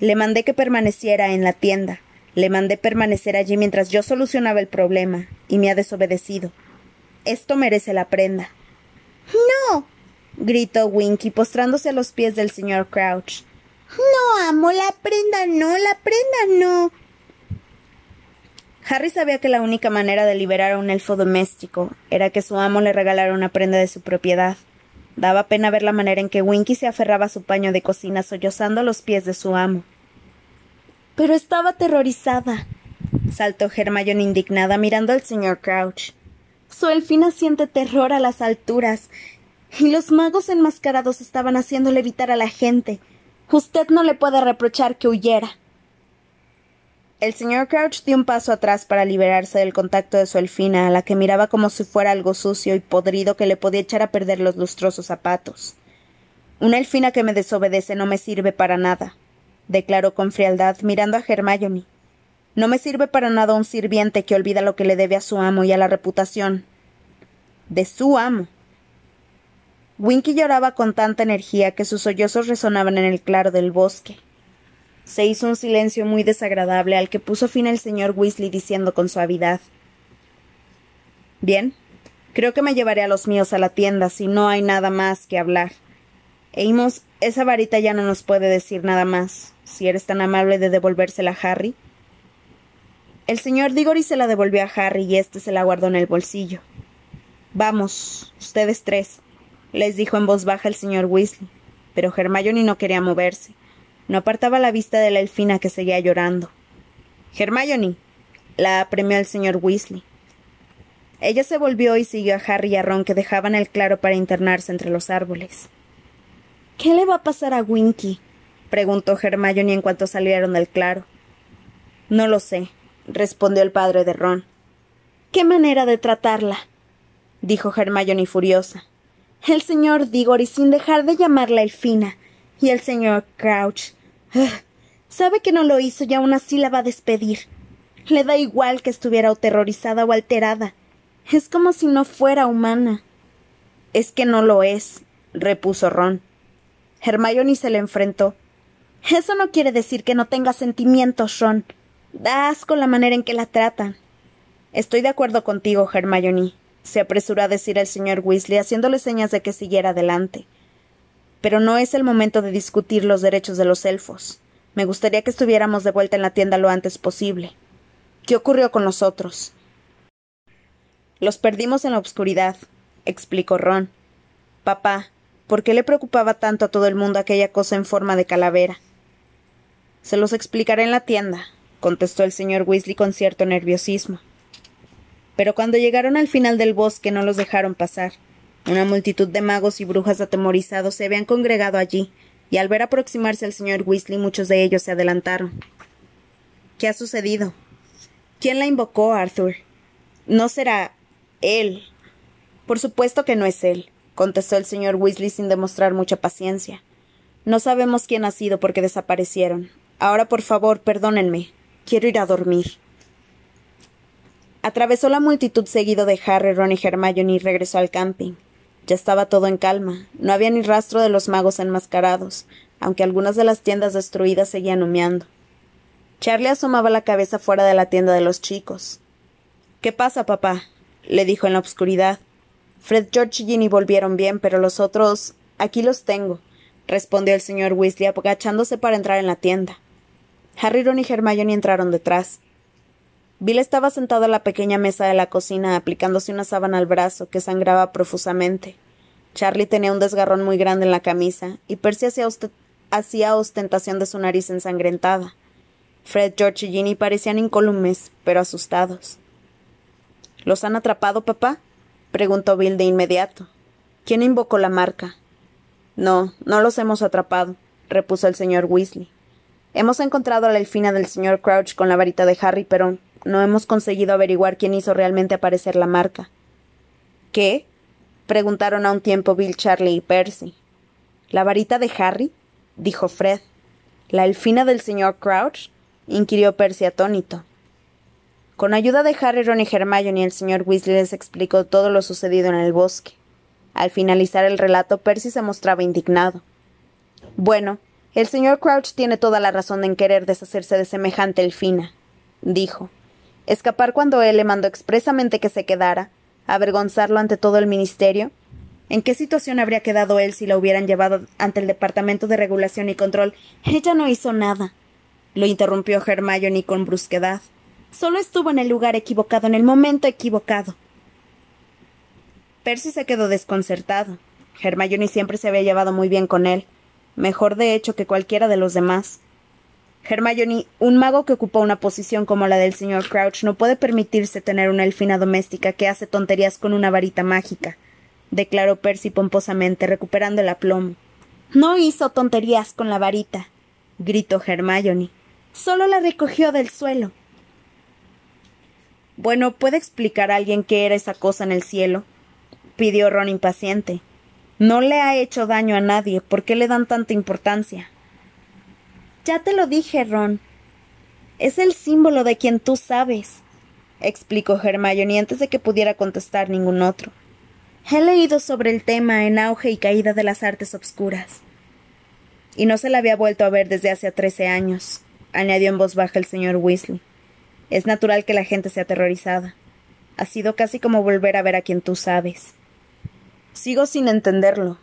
Le mandé que permaneciera en la tienda. Le mandé permanecer allí mientras yo solucionaba el problema, y me ha desobedecido. Esto merece la prenda. No. gritó Winky, postrándose a los pies del señor Crouch. No, amo, la prenda no, la prenda no. Harry sabía que la única manera de liberar a un elfo doméstico era que su amo le regalara una prenda de su propiedad. Daba pena ver la manera en que Winky se aferraba a su paño de cocina sollozando a los pies de su amo. Pero estaba aterrorizada, saltó Hermione indignada mirando al señor Crouch. Su elfina siente terror a las alturas, y los magos enmascarados estaban haciéndole evitar a la gente. Usted no le puede reprochar que huyera. El señor Crouch dio un paso atrás para liberarse del contacto de su elfina, a la que miraba como si fuera algo sucio y podrido que le podía echar a perder los lustrosos zapatos. Una elfina que me desobedece no me sirve para nada, declaró con frialdad, mirando a Hermione. No me sirve para nada un sirviente que olvida lo que le debe a su amo y a la reputación de su amo. Winky lloraba con tanta energía que sus sollozos resonaban en el claro del bosque. Se hizo un silencio muy desagradable al que puso fin el señor Weasley diciendo con suavidad Bien, creo que me llevaré a los míos a la tienda si no hay nada más que hablar. Amos, esa varita ya no nos puede decir nada más. Si eres tan amable de devolvérsela a Harry. El señor Diggory se la devolvió a Harry y éste se la guardó en el bolsillo. Vamos, ustedes tres les dijo en voz baja el señor Weasley, pero Hermione no quería moverse. No apartaba la vista de la elfina que seguía llorando. Hermione. la apremió el señor Weasley. Ella se volvió y siguió a Harry y a Ron que dejaban el claro para internarse entre los árboles. ¿Qué le va a pasar a Winky? preguntó Hermione en cuanto salieron del claro. No lo sé, respondió el padre de Ron. ¿Qué manera de tratarla? dijo Hermione furiosa el señor Diggory sin dejar de llamarla Elfina, y el señor Crouch. sabe que no lo hizo y aún así la va a despedir. Le da igual que estuviera aterrorizada o alterada. Es como si no fuera humana. Es que no lo es, repuso Ron. Hermione se le enfrentó. Eso no quiere decir que no tenga sentimientos, Ron. Da asco la manera en que la tratan. Estoy de acuerdo contigo, Hermione, se apresuró a decir el señor Weasley, haciéndole señas de que siguiera adelante. Pero no es el momento de discutir los derechos de los elfos. Me gustaría que estuviéramos de vuelta en la tienda lo antes posible. ¿Qué ocurrió con nosotros? Los perdimos en la oscuridad, explicó Ron. Papá, ¿por qué le preocupaba tanto a todo el mundo aquella cosa en forma de calavera? Se los explicaré en la tienda, contestó el señor Weasley con cierto nerviosismo. Pero cuando llegaron al final del bosque no los dejaron pasar. Una multitud de magos y brujas atemorizados se habían congregado allí, y al ver aproximarse al señor Weasley muchos de ellos se adelantaron. ¿Qué ha sucedido? ¿Quién la invocó, Arthur? No será él. Por supuesto que no es él, contestó el señor Weasley sin demostrar mucha paciencia. No sabemos quién ha sido porque desaparecieron. Ahora, por favor, perdónenme. Quiero ir a dormir. Atravesó la multitud seguido de Harry, Ron y Hermione y regresó al camping. Ya estaba todo en calma. No había ni rastro de los magos enmascarados, aunque algunas de las tiendas destruidas seguían humeando. Charlie asomaba la cabeza fuera de la tienda de los chicos. ¿Qué pasa, papá? le dijo en la oscuridad. Fred, George y Ginny volvieron bien, pero los otros. Aquí los tengo, respondió el señor Weasley agachándose para entrar en la tienda. Harry, Ron y Hermione entraron detrás. Bill estaba sentado a la pequeña mesa de la cocina aplicándose una sábana al brazo que sangraba profusamente. Charlie tenía un desgarrón muy grande en la camisa y Percy hacía, ostentación de su nariz ensangrentada. Fred, George y Ginny parecían incólumes, pero asustados. ¿Los han atrapado, papá? preguntó Bill de inmediato. ¿Quién invocó la marca? No, no los hemos atrapado, repuso el señor Weasley. Hemos encontrado a la elfina del señor Crouch con la varita de Harry, pero no hemos conseguido averiguar quién hizo realmente aparecer la marca. ¿Qué? preguntaron a un tiempo Bill, Charlie y Percy. ¿La varita de Harry? dijo Fred. ¿La elfina del señor Crouch? inquirió Percy atónito. Con ayuda de Harry, Ron y Hermione, el señor Weasley les explicó todo lo sucedido en el bosque. Al finalizar el relato, Percy se mostraba indignado. Bueno, el señor Crouch tiene toda la razón en querer deshacerse de semejante elfina, dijo. Escapar cuando él le mandó expresamente que se quedara, avergonzarlo ante todo el ministerio. ¿En qué situación habría quedado él si la hubieran llevado ante el Departamento de Regulación y Control? Ella no hizo nada. Lo interrumpió Hermione con brusquedad. Solo estuvo en el lugar equivocado, en el momento equivocado. Percy se quedó desconcertado. Hermione siempre se había llevado muy bien con él, mejor de hecho que cualquiera de los demás. Hermione, un mago que ocupa una posición como la del señor Crouch no puede permitirse tener una elfina doméstica que hace tonterías con una varita mágica, declaró Percy pomposamente, recuperando el aplomo. No hizo tonterías con la varita, gritó Hermione. Solo la recogió del suelo. Bueno, ¿puede explicar a alguien qué era esa cosa en el cielo? pidió Ron impaciente. No le ha hecho daño a nadie. ¿Por qué le dan tanta importancia? Ya te lo dije, Ron. Es el símbolo de quien tú sabes, explicó Hermione antes de que pudiera contestar ningún otro. He leído sobre el tema en auge y caída de las artes obscuras. Y no se la había vuelto a ver desde hace trece años, añadió en voz baja el señor Weasley. Es natural que la gente sea aterrorizada. Ha sido casi como volver a ver a quien tú sabes. Sigo sin entenderlo,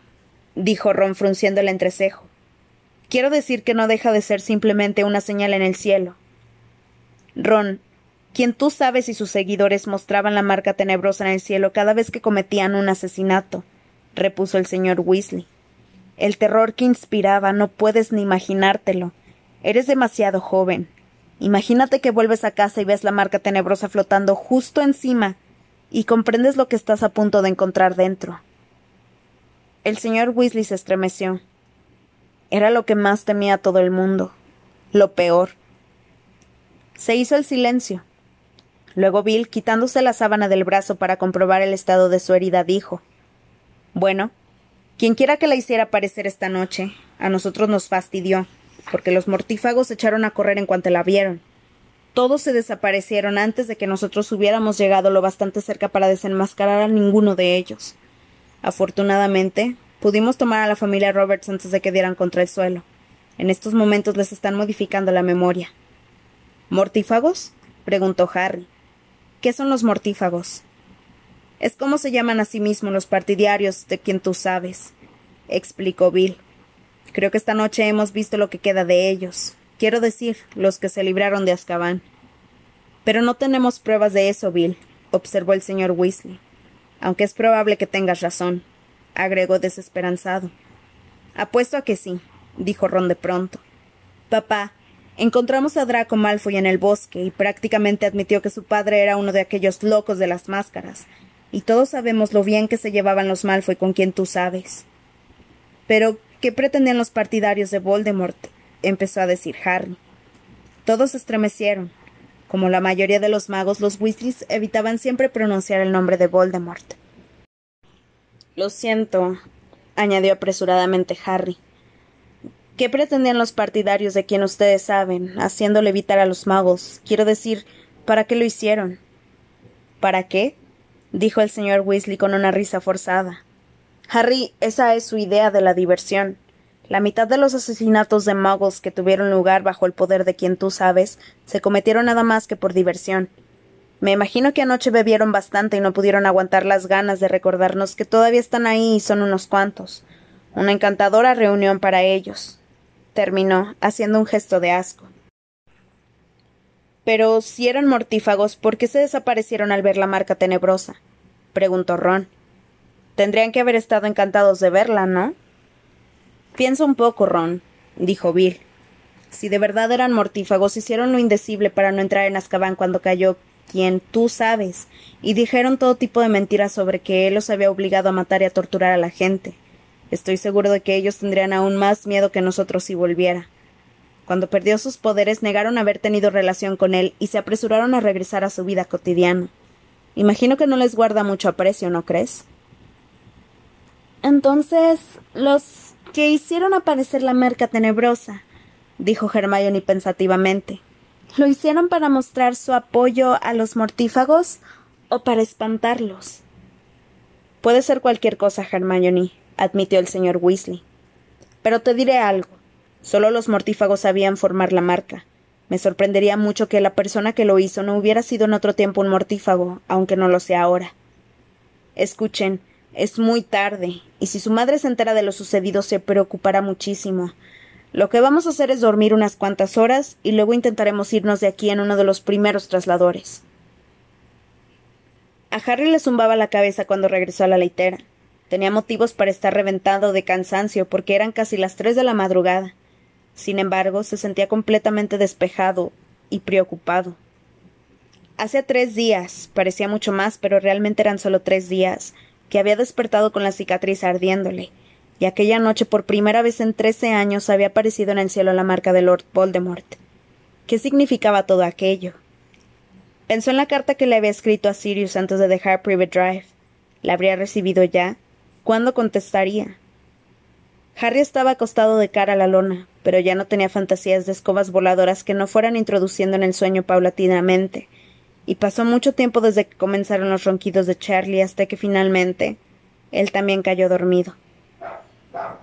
dijo Ron frunciendo el entrecejo. Quiero decir que no deja de ser simplemente una señal en el cielo. Ron, quien tú sabes y sus seguidores mostraban la marca tenebrosa en el cielo cada vez que cometían un asesinato, repuso el señor Weasley. El terror que inspiraba no puedes ni imaginártelo. Eres demasiado joven. Imagínate que vuelves a casa y ves la marca tenebrosa flotando justo encima y comprendes lo que estás a punto de encontrar dentro. El señor Weasley se estremeció. Era lo que más temía todo el mundo. Lo peor. Se hizo el silencio. Luego Bill, quitándose la sábana del brazo para comprobar el estado de su herida, dijo Bueno, quien quiera que la hiciera aparecer esta noche, a nosotros nos fastidió, porque los mortífagos echaron a correr en cuanto la vieron. Todos se desaparecieron antes de que nosotros hubiéramos llegado lo bastante cerca para desenmascarar a ninguno de ellos. Afortunadamente, Pudimos tomar a la familia Roberts antes de que dieran contra el suelo. En estos momentos les están modificando la memoria. ¿Mortífagos? preguntó Harry. ¿Qué son los mortífagos? Es como se llaman a sí mismos los partidarios de quien tú sabes, explicó Bill. Creo que esta noche hemos visto lo que queda de ellos. Quiero decir, los que se libraron de Azkaban. Pero no tenemos pruebas de eso, Bill. observó el señor Weasley. Aunque es probable que tengas razón, agregó desesperanzado. Apuesto a que sí, dijo Ron de pronto. Papá, encontramos a Draco Malfoy en el bosque y prácticamente admitió que su padre era uno de aquellos locos de las máscaras, y todos sabemos lo bien que se llevaban los Malfoy con quien tú sabes. Pero, ¿qué pretendían los partidarios de Voldemort? empezó a decir Harry. Todos estremecieron. Como la mayoría de los magos, los Weasleys evitaban siempre pronunciar el nombre de Voldemort. Lo siento, añadió apresuradamente Harry. ¿Qué pretendían los partidarios de quien ustedes saben, haciéndole evitar a los magos? Quiero decir, ¿para qué lo hicieron? ¿Para qué? dijo el señor Weasley con una risa forzada. Harry, esa es su idea de la diversión. La mitad de los asesinatos de muggles que tuvieron lugar bajo el poder de quien tú sabes se cometieron nada más que por diversión. Me imagino que anoche bebieron bastante y no pudieron aguantar las ganas de recordarnos que todavía están ahí y son unos cuantos. Una encantadora reunión para ellos. Terminó, haciendo un gesto de asco. Pero si eran mortífagos, ¿por qué se desaparecieron al ver la marca tenebrosa? preguntó Ron. Tendrían que haber estado encantados de verla, ¿no? Piensa un poco, Ron, dijo Bill. Si de verdad eran mortífagos, hicieron lo indecible para no entrar en Azkaban cuando cayó quien tú sabes, y dijeron todo tipo de mentiras sobre que él los había obligado a matar y a torturar a la gente. Estoy seguro de que ellos tendrían aún más miedo que nosotros si volviera. Cuando perdió sus poderes negaron haber tenido relación con él y se apresuraron a regresar a su vida cotidiana. Imagino que no les guarda mucho aprecio, ¿no crees? Entonces, los que hicieron aparecer la merca tenebrosa, dijo Hermione pensativamente. ¿Lo hicieron para mostrar su apoyo a los mortífagos o para espantarlos? Puede ser cualquier cosa, Hermione, admitió el señor Weasley. Pero te diré algo. Solo los mortífagos sabían formar la marca. Me sorprendería mucho que la persona que lo hizo no hubiera sido en otro tiempo un mortífago, aunque no lo sea ahora. Escuchen, es muy tarde, y si su madre se entera de lo sucedido se preocupará muchísimo. Lo que vamos a hacer es dormir unas cuantas horas y luego intentaremos irnos de aquí en uno de los primeros trasladores. A Harry le zumbaba la cabeza cuando regresó a la litera. Tenía motivos para estar reventado de cansancio porque eran casi las tres de la madrugada. Sin embargo, se sentía completamente despejado y preocupado. Hace tres días, parecía mucho más, pero realmente eran solo tres días, que había despertado con la cicatriz ardiéndole, y aquella noche por primera vez en trece años había aparecido en el cielo la marca de Lord Voldemort. ¿Qué significaba todo aquello? Pensó en la carta que le había escrito a Sirius antes de dejar Private Drive. ¿La habría recibido ya? ¿Cuándo contestaría? Harry estaba acostado de cara a la lona, pero ya no tenía fantasías de escobas voladoras que no fueran introduciendo en el sueño paulatinamente, y pasó mucho tiempo desde que comenzaron los ronquidos de Charlie hasta que finalmente él también cayó dormido. Wow.